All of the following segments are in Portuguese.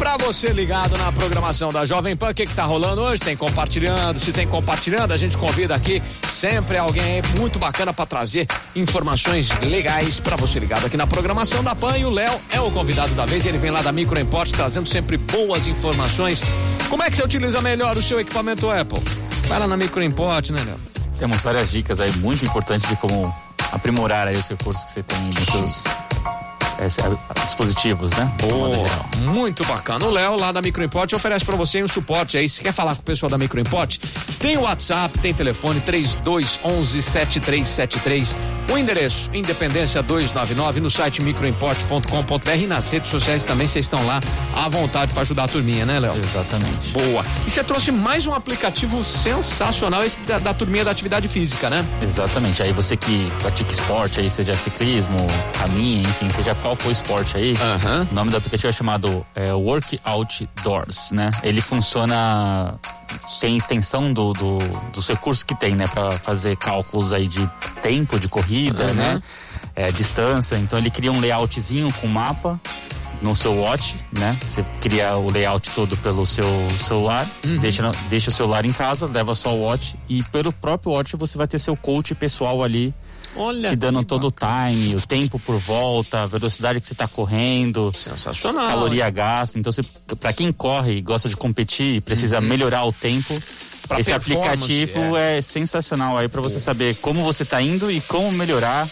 Pra você ligado na programação da Jovem Pan, o que, que tá rolando hoje? Tem compartilhando, se tem compartilhando, a gente convida aqui sempre alguém muito bacana para trazer informações legais para você ligado aqui na programação da Pan. E o Léo é o convidado da vez, ele vem lá da Micro Import trazendo sempre boas informações. Como é que você utiliza melhor o seu equipamento Apple? Vai lá na Micro Import, né, Léo? Temos várias dicas aí muito importantes de como aprimorar aí os recursos que você tem nos seus é, dispositivos, né? Boa, muito bacana. O Léo, lá da Microimport, oferece para você um suporte aí. Se quer falar com o pessoal da Microimport, tem o WhatsApp, tem telefone 3211 7373. O endereço, Independência 299, no site microimport.com.br e nas redes sociais também vocês estão lá à vontade para ajudar a turminha, né, Léo? Exatamente. Boa. E você trouxe mais um aplicativo sensacional, esse da, da turminha da atividade física, né? Exatamente. Aí você que pratica esporte, aí seja ciclismo, caminha, enfim, seja qual for esporte aí, o nome do aplicativo é chamado é, Workout Doors, né? Ele funciona sem extensão do, do, dos recursos que tem, né? Pra fazer cálculos aí de tempo de corrida, Uhum. né? É, distância. Então ele cria um layoutzinho com mapa no seu watch, né? Você cria o layout todo pelo seu celular, Uhum. deixa, deixa o celular em casa, leva só o watch e pelo próprio watch você vai ter seu coach pessoal ali Olha. te dando todo o time, o tempo por volta, a velocidade que você tá correndo, Sensacional. caloria gasta. Então, pra quem corre e gosta de competir e precisa melhorar o tempo, Uhum. Pra esse aplicativo é. sensacional aí pra você saber como você tá indo e como melhorar.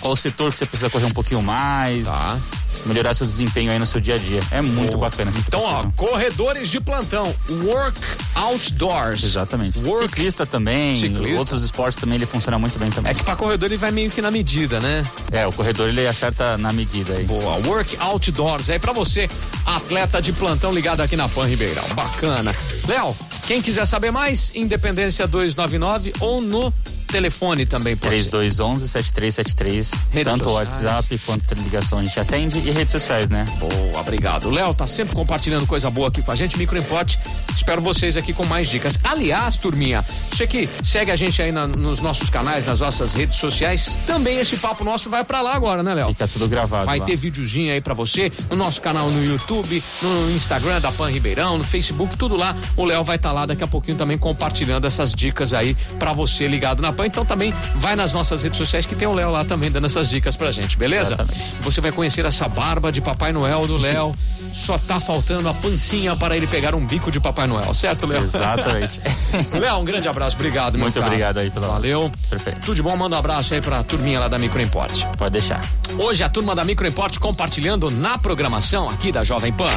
Qual setor que você precisa correr um pouquinho mais. Tá. Melhorar seu desempenho aí no seu dia a dia. É muito bacana esse Então, ó, corredores de plantão, Work Outdoors. Exatamente. Work Ciclista também, Ciclista. outros esportes também ele funciona muito bem também. É que pra corredor ele vai meio que na medida, né? É, o corredor ele acerta na medida aí. Boa, Work Outdoors. Aí pra você, atleta de plantão ligado aqui na Pan Ribeirão. Bacana. Léo, quem quiser saber mais, Independência 299 ou no telefone também pode ser. 3211-7373. Redes Tanto o sociais. WhatsApp quanto ligação a gente atende e redes sociais, né? Boa, obrigado. O Léo tá sempre compartilhando coisa boa aqui com a gente, Microimport. Espero vocês aqui com mais dicas. Aliás, turminha, você que segue a gente aí na- nos nossos canais, nas nossas redes sociais, também esse papo nosso vai pra lá agora, né, Léo? Fica tudo gravado. Vai lá. ter videozinho aí pra você no nosso canal no YouTube, no Instagram da Pan Ribeirão, no Facebook, tudo lá. O Léo vai estar lá daqui a pouquinho também compartilhando essas dicas aí pra você ligado na Pan. Então também vai nas nossas redes sociais que tem o Léo lá também dando essas dicas pra gente, beleza? Exatamente. Você vai conhecer essa barba de Papai Noel do Léo. Só tá faltando a pancinha para ele pegar um bico de Papai Noel, certo, Léo? Exatamente. Léo, um grande abraço, obrigado, meu Muito caro. obrigado aí pela- Valeu. Perfeito. Tudo de bom, manda um abraço aí pra turminha lá da Microimport. Pode deixar. Hoje a turma da Microimport compartilhando na programação aqui da Jovem Pan.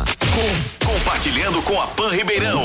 Compartilhando com a Pan Ribeirão.